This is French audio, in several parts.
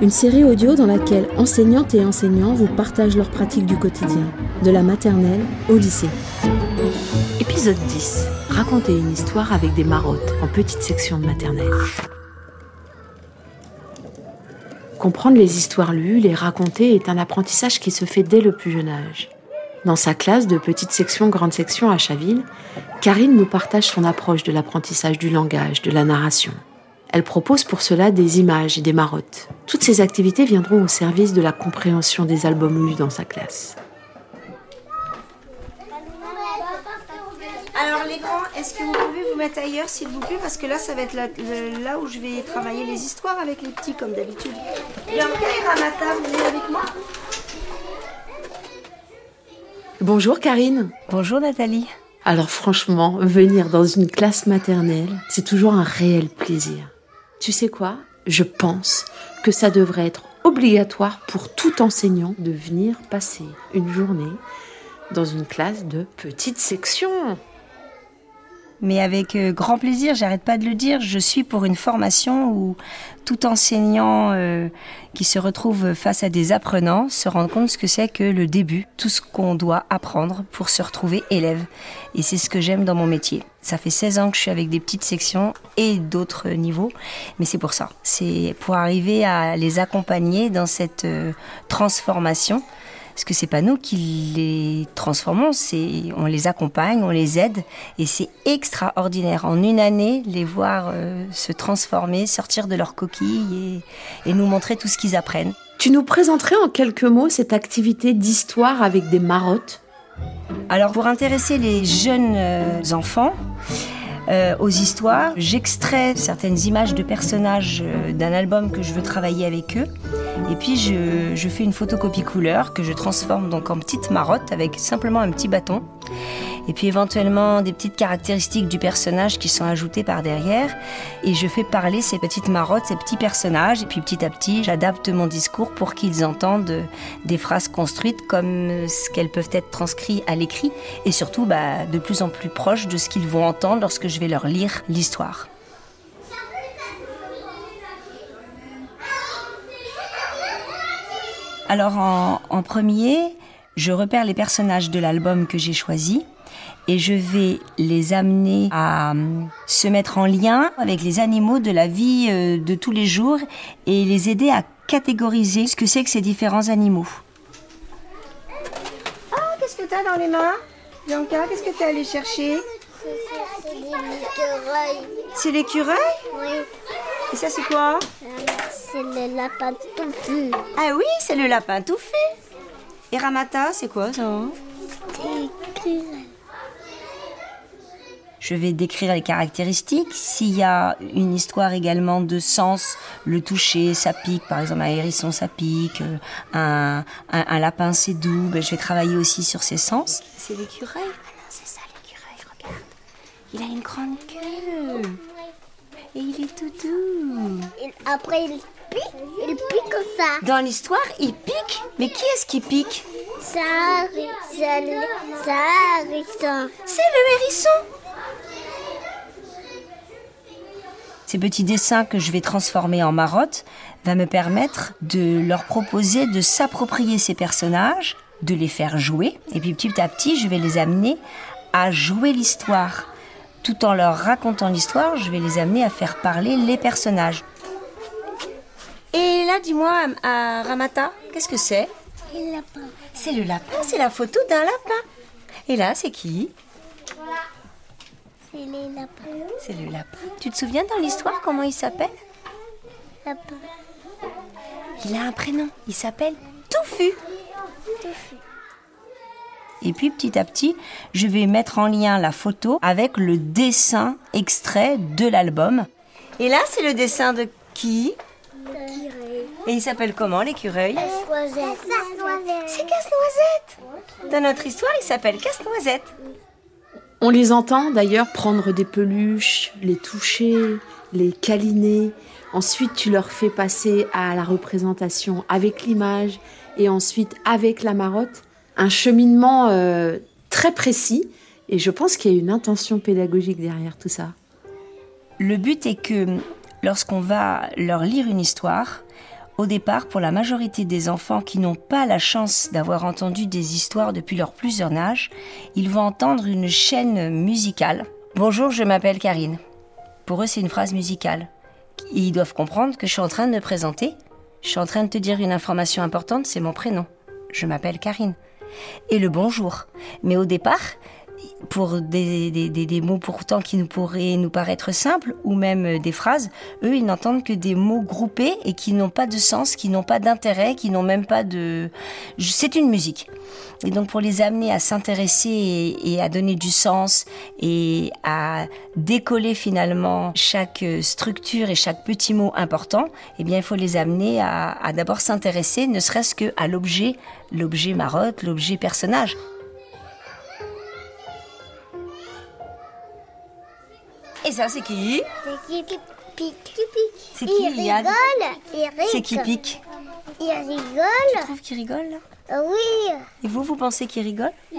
une série audio dans laquelle enseignantes et enseignants vous partagent leurs pratiques du quotidien, de la maternelle au lycée. Épisode 10. Raconter une histoire avec des marottes en petite section de maternelle. Comprendre les histoires lues, les raconter est un apprentissage qui se fait dès le plus jeune âge. Dans sa classe de petite section, grande section à Chaville, Karine nous partage son approche de l'apprentissage du langage, de la narration. Elle propose pour cela des images et des marottes. Toutes ces activités viendront au service de la compréhension des albums lus dans sa classe. Alors les grands, est-ce que vous pouvez vous mettre ailleurs s'il vous plaît? Parce que là, ça va être là, le- là où je vais travailler les histoires avec les petits comme d'habitude. Bianca et Ramata, vous venez avec moi Bonjour Karine. Bonjour Nathalie. Alors franchement, venir dans une classe maternelle, c'est toujours un réel plaisir. Tu sais quoi? Je pense que ça devrait être obligatoire pour tout enseignant de venir passer une journée dans une classe de petite section. Mais avec euh, grand plaisir, j'arrête pas de le dire, je suis pour une formation où tout enseignant euh, qui se retrouve face à des apprenants se rend compte ce que c'est que le début, tout ce qu'on doit apprendre pour se retrouver élève. Et c'est ce que j'aime dans mon métier. Ça fait 16 ans que je suis avec des petites sections et d'autres niveaux, mais c'est pour ça. C'est pour arriver à les accompagner dans cette euh, transformation. Parce que c'est pas nous qui les transformons, c'est on les accompagne, on les aide, et c'est extraordinaire. En une année, les voir euh, se transformer, sortir de leur coquille et, et nous montrer tout ce qu'ils apprennent. Tu nous présenterais en quelques mots cette activité d'histoire avec des marottes? Alors pour intéresser les jeunes euh, enfants euh, aux histoires, j'extrais certaines images de personnages euh, d'un album que je veux travailler avec eux. Et puis je, je fais une photocopie couleur que je transforme donc en petite marotte avec simplement un petit bâton. Et puis éventuellement des petites caractéristiques du personnage qui sont ajoutées par derrière. Et je fais parler ces petites marottes, ces petits personnages. Et puis petit à petit, j'adapte mon discours pour qu'ils entendent des phrases construites comme ce qu'elles peuvent être transcrites à l'écrit. Et surtout bah, de plus en plus proches de ce qu'ils vont entendre lorsque je vais leur lire l'histoire. Alors en premier, je repère les personnages de l'album que j'ai choisi et je vais les amener à euh, se mettre en lien avec les animaux de la vie euh, de tous les jours et les aider à catégoriser ce que c'est que ces différents animaux. Ah, qu'est-ce que t'as dans les mains Bianca, qu'est-ce que t'es allé chercher? C'est l'écureuil? Oui, Et ça, c'est quoi? C'est le lapin touffu. Ah oui, c'est le lapin touffé. Et Ramata, c'est quoi ça écureuils. Je vais décrire les caractéristiques. S'il y a une histoire également de sens, le toucher, ça pique. Par exemple, un hérisson, ça pique. euh, Un, un, un lapin, c'est doux. Ben, je vais travailler aussi sur ces sens. C'est l'écureuil Ah non, c'est ça l'écureuil, regarde. Il a une grande queue. Et il est tout doux. Et Après, il pique, il pique comme ça. Dans l'histoire, il pique. Mais qui est-ce qui pique? Ça ça, ça ça. C'est le hérisson. Ces petits dessins que je vais transformer en marottes va me permettre de leur proposer de s'approprier ces personnages, de les faire jouer, et puis petit à petit, je vais les amener à jouer l'histoire. Tout en leur racontant l'histoire, je vais les amener à faire parler les personnages. Et là, dis-moi, à Ramata, qu'est-ce que c'est Le lapin. C'est le lapin, c'est la photo d'un lapin. Et là, c'est qui C'est les lapins. C'est le lapin. Tu te souviens dans l'histoire comment il s'appelle Lapin. Il a un prénom. Il s'appelle Touffu. Et puis petit à petit, je vais mettre en lien la photo avec le dessin extrait de l'album. Et là, c'est le dessin de qui? Et il s'appelle comment l'écureuil Casse-noisette. C'est Casse-Noisette Dans notre histoire, il s'appelle Casse-Noisette. On les entend d'ailleurs prendre des peluches, les toucher, les câliner. Ensuite, tu leur fais passer à la représentation avec l'image et ensuite avec la marotte. Un cheminement euh, très précis et je pense qu'il y a une intention pédagogique derrière tout ça. Le but est que lorsqu'on va leur lire une histoire, au départ, pour la majorité des enfants qui n'ont pas la chance d'avoir entendu des histoires depuis leur plus jeune âge, ils vont entendre une chaîne musicale. Bonjour, je m'appelle Karine. Pour eux, c'est une phrase musicale. Ils doivent comprendre que je suis en train de me présenter. Je suis en train de te dire une information importante, c'est mon prénom. Je m'appelle Karine. Et le bonjour. Mais au départ, pour des, des, des, mots pourtant qui nous pourraient nous paraître simples ou même euh, des phrases, eux ils n'entendent que des mots groupés et qui n'ont pas de sens, qui n'ont pas d'intérêt, qui n'ont même pas de... C'est une musique. Et donc pour les amener à s'intéresser et, à donner du sens et à décoller finalement chaque euh, structure et chaque petit mot important, eh bien il faut les amener à, à d'abord s'intéresser ne serait-ce que à l'objet, l'objet marotte, l'objet personnage. Et ça, c'est qui C'est qui qui pique C'est qui, Il rigole. Il rigole. C'est qui pique Il Tu rigole. trouves qu'il rigole là Oui. Et vous, vous pensez qu'il rigole Euh,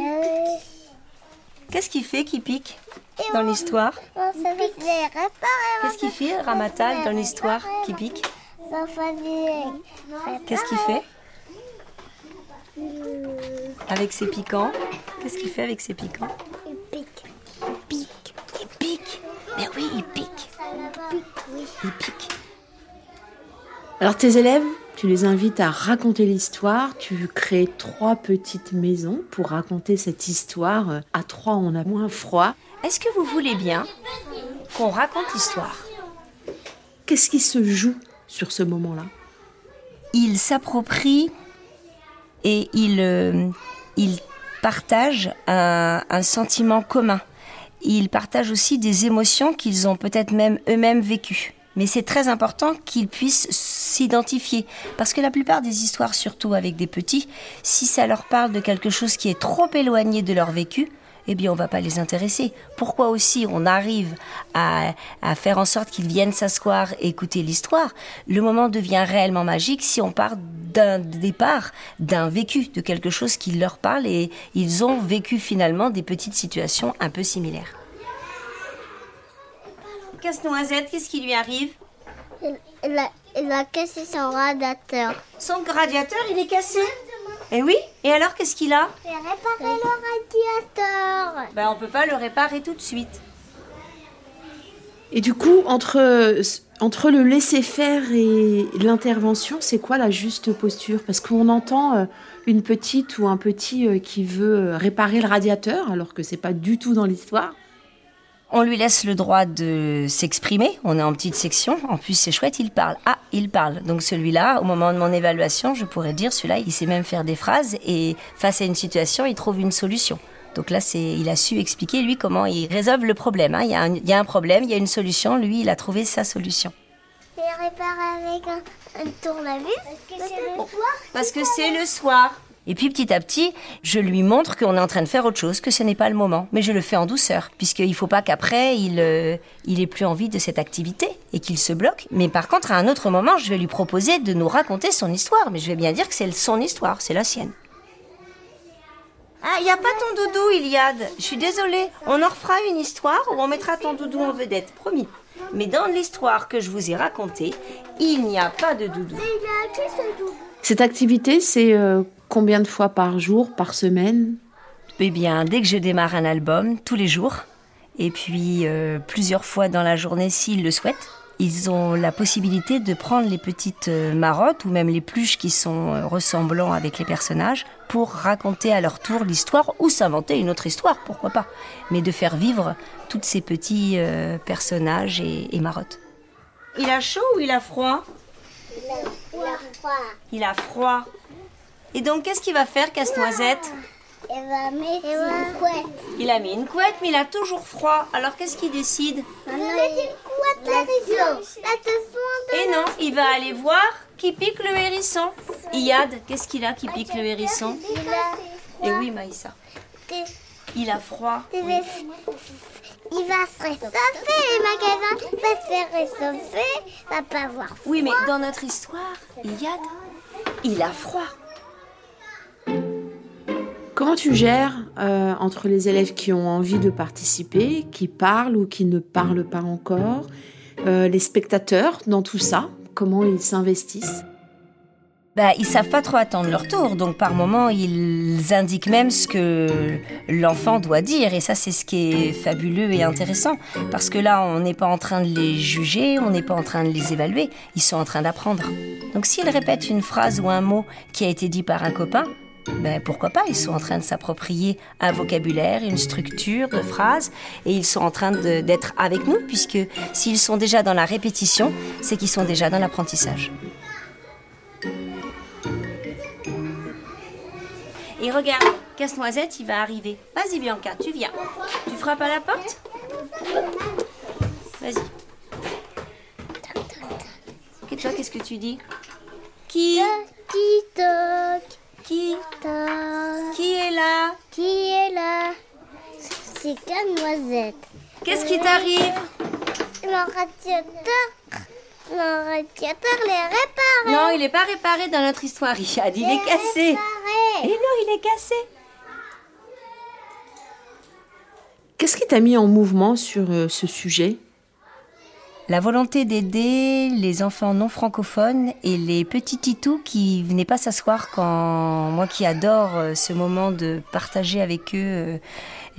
Qu'est-ce qu'il fait qui pique dans l'histoire. Qu'est-ce qu'il fait Ramatal dans l'histoire qui pique Qu'est-ce qu'il fait Avec ses piquants Qu'est-ce qu'il fait avec ses piquants. Il pique. Mais oui, il pique Il pique, Alors tes élèves, tu les invites à raconter l'histoire. Tu crées trois petites maisons pour raconter cette histoire. À trois, on a moins froid. Est-ce que vous voulez bien qu'on raconte l'histoire? Qu'est-ce qui se joue sur ce moment-là? Il s'approprie et il, euh, il partage un, un sentiment commun. Il partage aussi des émotions qu'ils ont peut-être même eux-mêmes vécues. Mais c'est très important qu'ils puissent s'identifier. Parce que la plupart des histoires, surtout avec des petits, si ça leur parle de quelque chose qui est trop éloigné de leur vécu, eh bien, on va pas les intéresser. Pourquoi aussi on arrive à, à faire en sorte qu'ils viennent s'asseoir et écouter l'histoire? Le moment devient réellement magique si on part d'un départ, d'un vécu, de quelque chose qui leur parle et ils ont vécu finalement des petites situations un peu similaires. Casse-noisette, qu'est-ce qui lui arrive? Il, il a, il a cassé son radiateur. Son radiateur, il est cassé? Eh oui Et alors, qu'est-ce qu'il a? J'ai réparé le radiateur. Ben, on peut pas le réparer tout de suite. Et du coup, entre, entre le laisser-faire et l'intervention, c'est quoi la juste posture? Parce qu'on entend euh, une petite ou un petit euh, qui veut euh, réparer le radiateur, alors que c'est pas du tout dans l'histoire. On lui laisse le droit de s'exprimer. On est en petite section. En plus, c'est chouette, il parle. Ah, il parle. Donc celui-là, au moment de mon évaluation, je pourrais dire, celui-là, il sait même faire des phrases et face à une situation, il trouve une solution. Donc là, c'est, il a su expliquer, lui, comment il résolve le problème. hein. Il, y a un, il y a un problème, il y a une solution. Lui, il a trouvé sa solution. J'ai réparé avec un, un tournevis. Parce que c'est le soir. Parce que c'est le soir. Et puis petit à petit, je lui montre qu'on est en train de faire autre chose, que ce n'est pas le moment. Mais je le fais en douceur, puisqu'il ne faut pas qu'après, il, euh, il ait plus envie de cette activité et qu'il se bloque. Mais par contre, à un autre moment, je vais lui proposer de nous raconter son histoire. Mais je vais bien dire que c'est son histoire, c'est la sienne. Ah, il n'y a pas ton doudou, Iliade. Je suis désolée. On en refera une histoire où on mettra ton doudou en vedette, promis. Mais dans l'histoire que je vous ai racontée, il n'y a pas de doudou. Il a qui ce doudou Cette activité, c'est euh, combien de fois par jour, par semaine? Eh bien, dès que je démarre un album, tous les jours, et puis euh, plusieurs fois dans la journée s'ils le souhaitent, ils ont la possibilité de prendre les petites euh, marottes ou même les pluches qui sont ressemblants avec les personnages pour raconter à leur tour l'histoire ou s'inventer une autre histoire, pourquoi pas, mais de faire vivre tous ces petits euh, personnages et, et marottes. Il a chaud ou il a froid? Il a froid. Il a froid. Et donc, qu'est-ce qu'il va faire, Casse-Noisette Il va mettre une couette. Il a mis une couette, mais il a toujours froid. Alors, qu'est-ce qu'il décide il... Et non, il va aller voir qui pique le hérisson. Iyad, qu'est-ce qu'il a qui pique le hérisson Et oui, Maïssa. Il a froid. Il va se réchauffer, les magasins va se faire réchauffer, va pas avoir froid. Oui, mais dans notre histoire, Iyad, il a froid. Comment tu gères euh, entre les élèves qui ont envie de participer, qui parlent ou qui ne parlent pas encore, euh, les spectateurs dans tout ça? Comment ils s'investissent? Bah, ils savent pas trop attendre leur tour, donc par moment ils indiquent même ce que l'enfant doit dire, et ça c'est ce qui est fabuleux et intéressant, parce que là on n'est pas en train de les juger, on n'est pas en train de les évaluer, ils sont en train d'apprendre. Donc s'ils répètent une phrase ou un mot qui a été dit par un copain, ben pourquoi pas, ils sont en train de s'approprier un vocabulaire, une structure de phrase, et ils sont en train d'être avec nous, puisque s'ils sont déjà dans la répétition, c'est qu'ils sont déjà dans l'apprentissage. Et regarde, Casse-Noisette, il va arriver. Vas-y Bianca, tu viens. Tu frappes à la porte? Vas-y. Et toi, qu'est-ce que tu dis? Qui? Qui? Toque, Qui toque. Qui est là? Qui est là? C'est Casse-Noisette. Qu'est-ce qui t'arrive? Mon radiateur, mon radiateur l'est réparé. Non, il n'est pas réparé dans notre histoire, Riyad. Il est cassé. Et non, il est cassé. Qu'est-ce qui t'a mis en mouvement sur euh, ce sujet? La volonté d'aider les enfants non francophones et les petits titous qui venaient pas s'asseoir quand moi qui adore euh, ce moment de partager avec eux euh,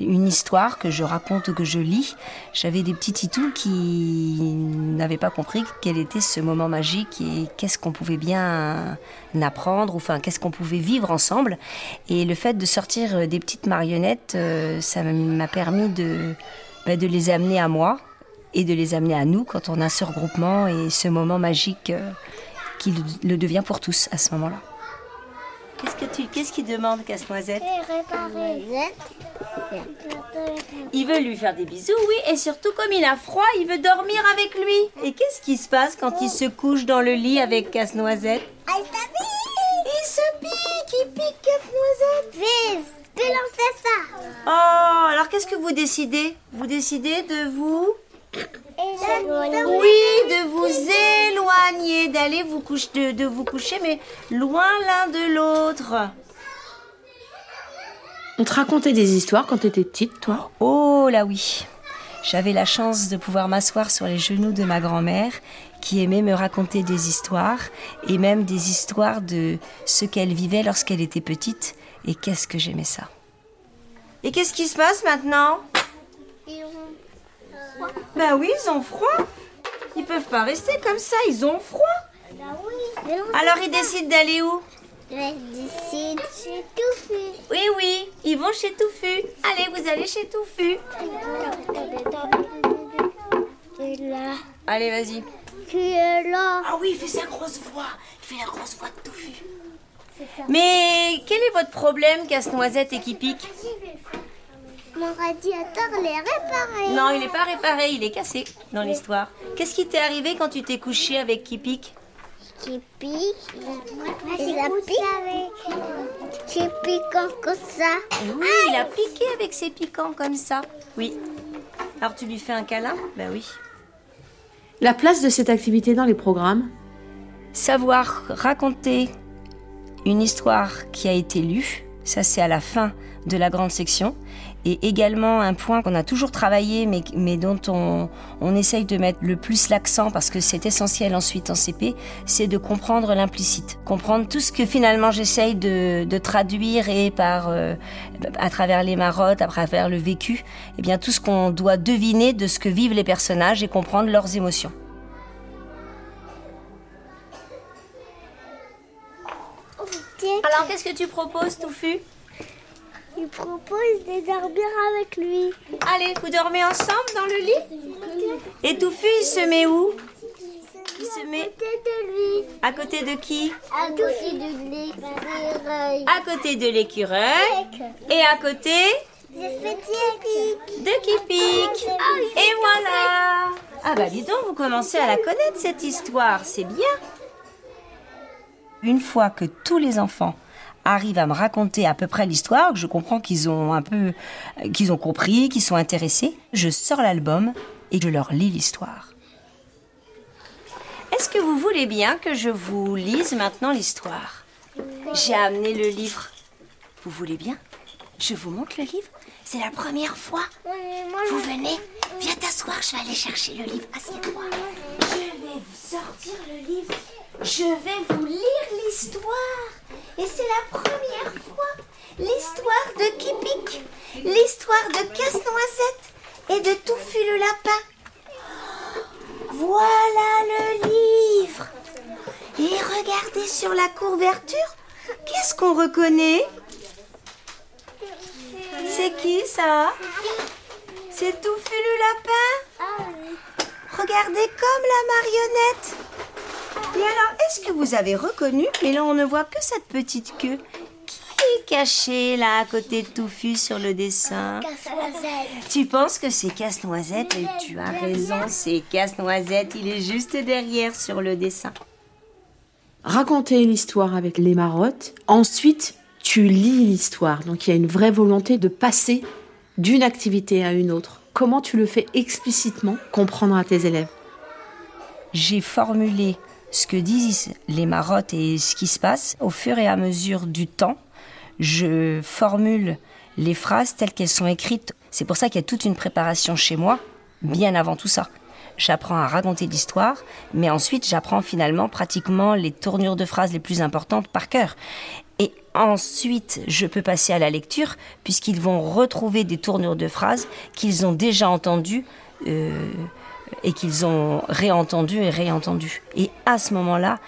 une histoire que je raconte ou que je lis, j'avais des petits titous qui n'avaient pas compris quel était ce moment magique et qu'est-ce qu'on pouvait bien apprendre, ou enfin qu'est-ce qu'on pouvait vivre ensemble. Et le fait de sortir euh, des petites marionnettes, euh, ça m'a permis de, bah, de les amener à moi et de les amener à nous quand on a ce regroupement et ce moment magique euh, qui le, devient pour tous à ce moment-là. Qu'est-ce que tu, qu'est-ce qu'il demande, Casse-Noisette? C'est Il veut lui faire des bisous, oui, et surtout comme il a froid, il veut dormir avec lui. Et qu'est-ce qui se passe quand il se couche dans le lit avec Casse-Noisette Ah, il se pique, il pique Casse-Noisette. Vite, tu ça. Oh, alors qu'est-ce que vous décidez? Vous décidez de vous Et Oui, de vous éloigner, d'aller vous coucher, de, de vous coucher, mais loin l'un de l'autre. On te racontait des histoires quand t'étais petite, toi Oh là oui. J'avais la chance de pouvoir m'asseoir sur les genoux de ma grand-mère qui aimait me raconter des histoires et même des histoires de ce qu'elle vivait lorsqu'elle était petite et qu'est-ce que j'aimais ça. Et qu'est-ce qui se passe maintenant? Ben oui, ils ont froid. Ils peuvent pas rester comme ça, ils ont froid. Alors ils décident d'aller où? Tout fait. Oui, oui, ils vont chez Touffu. Allez, vous allez chez Touffu. Allez, vas-y. Tu es là. Ah oui, il fait sa grosse voix. Il fait la grosse voix de Touffu. Mais quel est votre problème, Casse-Noisette et qui pique Mon radiateur l'est réparé. Non, il n'est pas réparé, il est cassé dans l'histoire. Qu'est-ce qui t'est arrivé quand tu t'es couché avec qui pique Qui pique. Il a piqué. Qui pique comme ça. Oui, il a piqué avec ses piquants comme ça. Oui. Alors tu lui fais un câlin? Ben oui. La place de cette activité dans les programmes? Savoir raconter une histoire qui a été lue, ça c'est à la fin de la grande section. Et également un point qu'on a toujours travaillé mais, mais dont on, on essaye de mettre le plus l'accent parce que c'est essentiel ensuite en CP, c'est de comprendre l'implicite. Comprendre tout ce que finalement j'essaye de, de traduire et par, euh, à travers les marottes, à travers le vécu, et bien tout ce qu'on doit deviner de ce que vivent les personnages et comprendre leurs émotions. Alors qu'est-ce que tu proposes, Touffu il propose de dormir avec lui. Allez, vous dormez ensemble dans le lit Et Touffu, il se met où Il se met Côté de lui. à côté de qui À côté de l'écureuil. À côté de l'écureuil et à côté de qui pique. Et voilà Ah bah dis donc, vous commencez à la connaître cette histoire, c'est bien. Une fois que tous les enfants arrivent à me raconter à peu près l'histoire, que je comprends qu'ils ont un peu, qu'ils ont compris, qu'ils sont intéressés, je sors l'album et je leur lis l'histoire. Est-ce que vous voulez bien que je vous lise maintenant l'histoire? J'ai amené le livre. Vous voulez bien? Je vous montre le livre? C'est la première fois. Vous venez? Viens t'asseoir, je vais aller chercher le livre. Assieds-toi. Je vais vous sortir le livre. Je vais vous lire l'histoire. Et c'est la première fois. L'histoire de Kipik. L'histoire de Casse-Noisette et de Touffu le lapin. Voilà le livre. Et regardez sur la couverture. Qu'est-ce qu'on reconnaît? C'est qui ça? C'est Touffu le lapin? Regardez comme la marionnette. Et alors, est-ce que vous avez reconnu Mais là, on ne voit que cette petite queue. Qui est cachée là à côté de Touffu sur le dessin? Tu penses que c'est Casse-Noisette? Et tu as raison, c'est Casse-Noisette. Il est juste derrière sur le dessin. Raconter l'histoire avec les marottes. Ensuite, tu lis l'histoire. Donc, il y a une vraie volonté de passer d'une activité à une autre. Comment tu le fais explicitement? Comprendre à tes élèves J'ai formulé ce que disent les marottes et ce qui se passe au fur et à mesure du temps. Je formule les phrases telles qu'elles sont écrites. C'est pour ça qu'il y a toute une préparation chez moi, bien avant tout ça. J'apprends à raconter l'histoire, mais ensuite j'apprends finalement pratiquement les tournures de phrases les plus importantes par cœur. Et ensuite, je peux passer à la lecture, puisqu'ils vont retrouver des tournures de phrases qu'ils ont déjà entendues euh, et qu'ils ont réentendues et réentendues. Et à ce moment-là,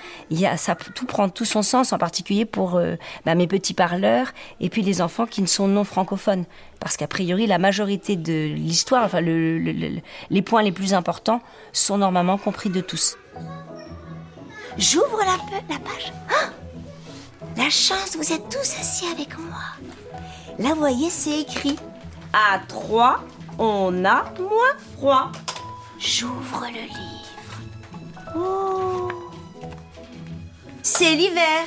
ça, tout prend tout son sens, en particulier pour euh, bah, mes petits parleurs et puis les enfants qui ne sont non francophones. Parce qu'a priori, la majorité de l'histoire, enfin, le- le- le- les points les plus importants sont normalement compris de tous. J'ouvre la, page. Ah la chance, vous êtes tous assis avec moi. Là, vous voyez, c'est écrit. À trois, on a moins froid. J'ouvre le livre. Oh C'est l'hiver.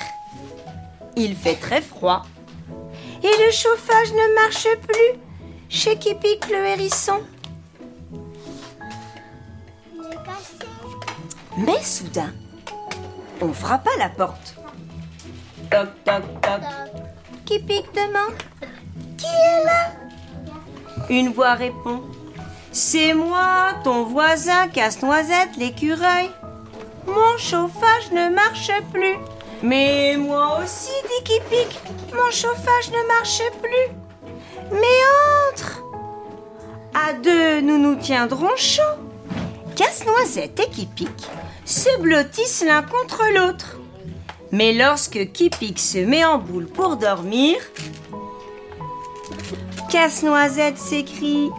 Il fait très froid. Et le chauffage ne marche plus chez Kipik le hérisson. Mais soudain, on frappe à la porte. Toc, toc, toc. Qui pique demande Qui est là? Une voix répond C'est moi, ton voisin casse-noisette l'écureuil. Mon chauffage ne marche plus. Mais moi aussi, dit qui pique, mon chauffage ne marche plus. Mais entre À deux, nous nous tiendrons chaud. Casse-noisette et qui pique se blottissent l'un contre l'autre. Mais lorsque Kipik se met en boule pour dormir, Casse-Noisette s'écrie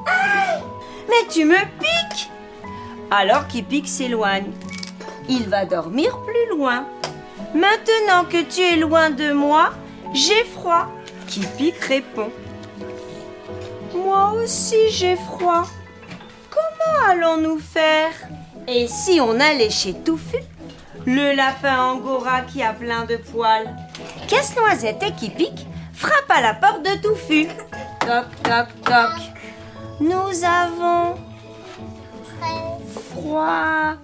Mais tu me piques Alors Kipik s'éloigne. Il va dormir plus loin. Maintenant que tu es loin de moi, j'ai froid. Kipik répond Moi aussi j'ai froid. Comment allons-nous faire? Et si on allait chez Touffu le lapin angora qui a plein de poils? Casse-noisette et pique frappe à la porte de Touffu. Toc, toc, toc. Nous avons froid.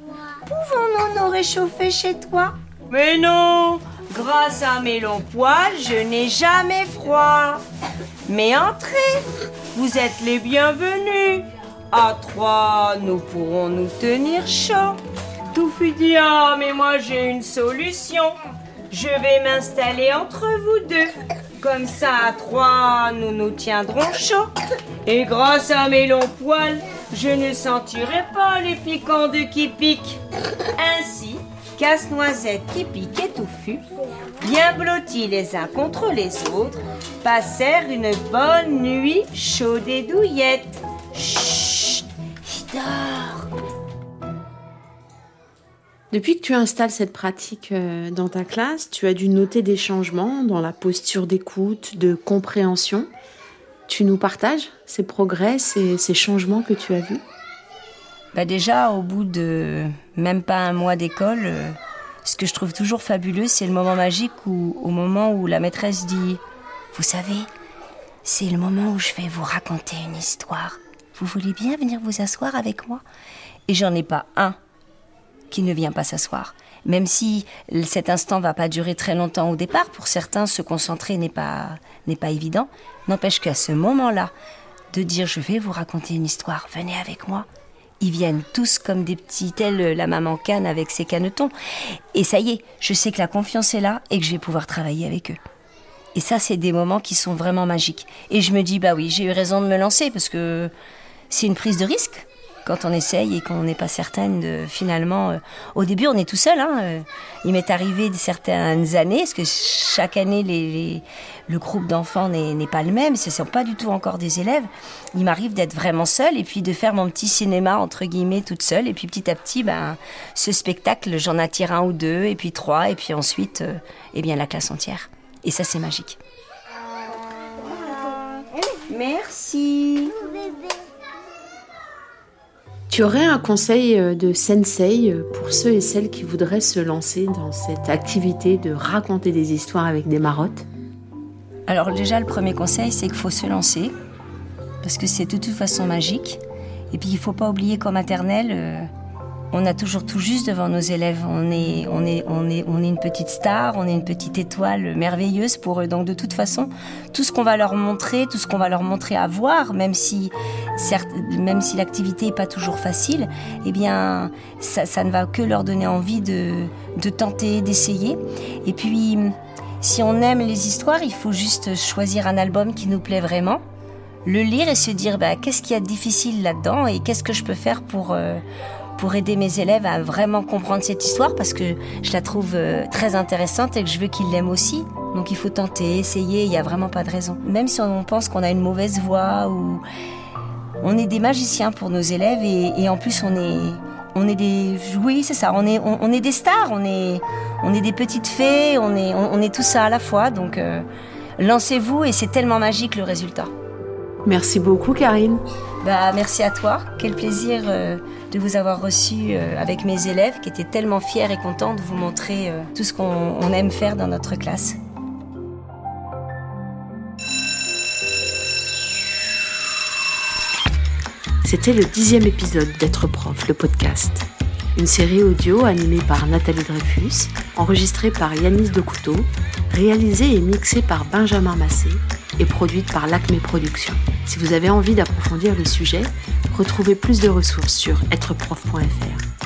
Pouvons-nous nous réchauffer chez toi? Mais non Grâce à mes longs poils, je n'ai jamais froid. Mais entrez, vous êtes les bienvenus. À trois, nous pourrons nous tenir chaud. Touffu dit Ah, mais moi j'ai une solution. Je vais m'installer entre vous deux. Comme ça, à trois, nous nous tiendrons chaud. Et grâce à mes longs poils, je ne sentirai pas les piquants de qui pique. Ainsi, Casse-Noisette, qui pique et Touffu, bien blottis les uns contre les autres, passèrent une bonne nuit chaude et douillette. Chut. Depuis que tu installes cette pratique euh, dans ta classe, tu as dû noter des changements dans la posture d'écoute, de compréhension. Tu nous partages ces progrès, ces, changements que tu as vus? Bah Déjà, au bout de même pas un mois d'école, euh, ce que je trouve toujours fabuleux, c'est le moment magique où, au moment où la maîtresse dit Vous savez, c'est le moment où je vais vous raconter une histoire. Vous voulez bien venir vous asseoir avec moi? Et j'en ai pas un qui ne vient pas s'asseoir. Même si cet instant va pas durer très longtemps au départ, pour certains, se concentrer n'est pas, n'est pas évident. N'empêche qu'à ce moment-là, de dire je vais vous raconter une histoire, venez avec moi. Ils viennent tous comme des petits, tels la maman canne avec ses canetons. Et ça y est, je sais que la confiance est là et que je vais pouvoir travailler avec eux. Et ça, c'est des moments qui sont vraiment magiques. Et je me dis, bah oui, j'ai eu raison de me lancer parce que c'est une prise de risque quand on essaye et qu'on n'est pas certaine de finalement. Euh, au début, on est tout seul. Hein, euh, il m'est arrivé certaines années, parce que chaque année, les, le groupe d'enfants n'est pas le même, ce ne sont pas du tout encore des élèves. Il m'arrive d'être vraiment seule et puis de faire mon petit cinéma, entre guillemets, toute seule. Et puis petit à petit, ben, ce spectacle, j'en attire un ou deux, et puis trois, et puis ensuite, euh, eh bien, la classe entière. Et ça, c'est magique. Merci. Tu aurais un conseil euh, de sensei euh, pour ceux et celles qui voudraient se lancer dans cette activité de raconter des histoires avec des marottes? Alors déjà, le premier conseil, c'est qu'il faut se lancer, parce que c'est de toute façon magique. Et puis, il ne faut pas oublier qu'en maternelle, euh, on a toujours tout juste devant nos élèves. On est, on est, on est, on est une petite star, on est une petite étoile merveilleuse pour eux. Donc de toute façon, tout ce qu'on va leur montrer, tout ce qu'on va leur montrer à voir, même si, si l'activité est pas toujours facile, eh bien, ça, ne va que leur donner envie de, de tenter, d'essayer. Et puis, si on aime les histoires, il faut juste choisir un album qui nous plaît vraiment le lire et se dire bah, qu'est-ce qu'il y a de difficile là-dedans et qu'est-ce que je peux faire pour, euh, pour aider mes élèves à vraiment comprendre cette histoire parce que je la trouve euh, très intéressante et que je veux qu'ils l'aiment aussi. Donc il faut tenter, essayer, il n'y a vraiment pas de raison. Même si on pense qu'on a une mauvaise voix ou... On est des magiciens pour nos élèves et, en plus on est, on est des... Oui, c'est ça, on est, on, est des stars, on est, on est des petites fées, on est, on, est tout ça à la fois. Donc euh, lancez-vous et c'est tellement magique le résultat. Merci beaucoup Karine. Bah, merci à toi. Quel plaisir euh, de vous avoir reçu euh, avec mes élèves qui étaient tellement fiers et contents de vous montrer euh, tout ce qu'on aime faire dans notre classe. C'était le dixième épisode d'être prof, le podcast. Une série audio animée par Nathalie Dreyfus, enregistrée par Yanis Decouteau, réalisée et mixée par Benjamin Massé et produite par l'Acme Productions. Si vous avez envie d'approfondir le sujet, retrouvez plus de ressources sur êtreprof.fr.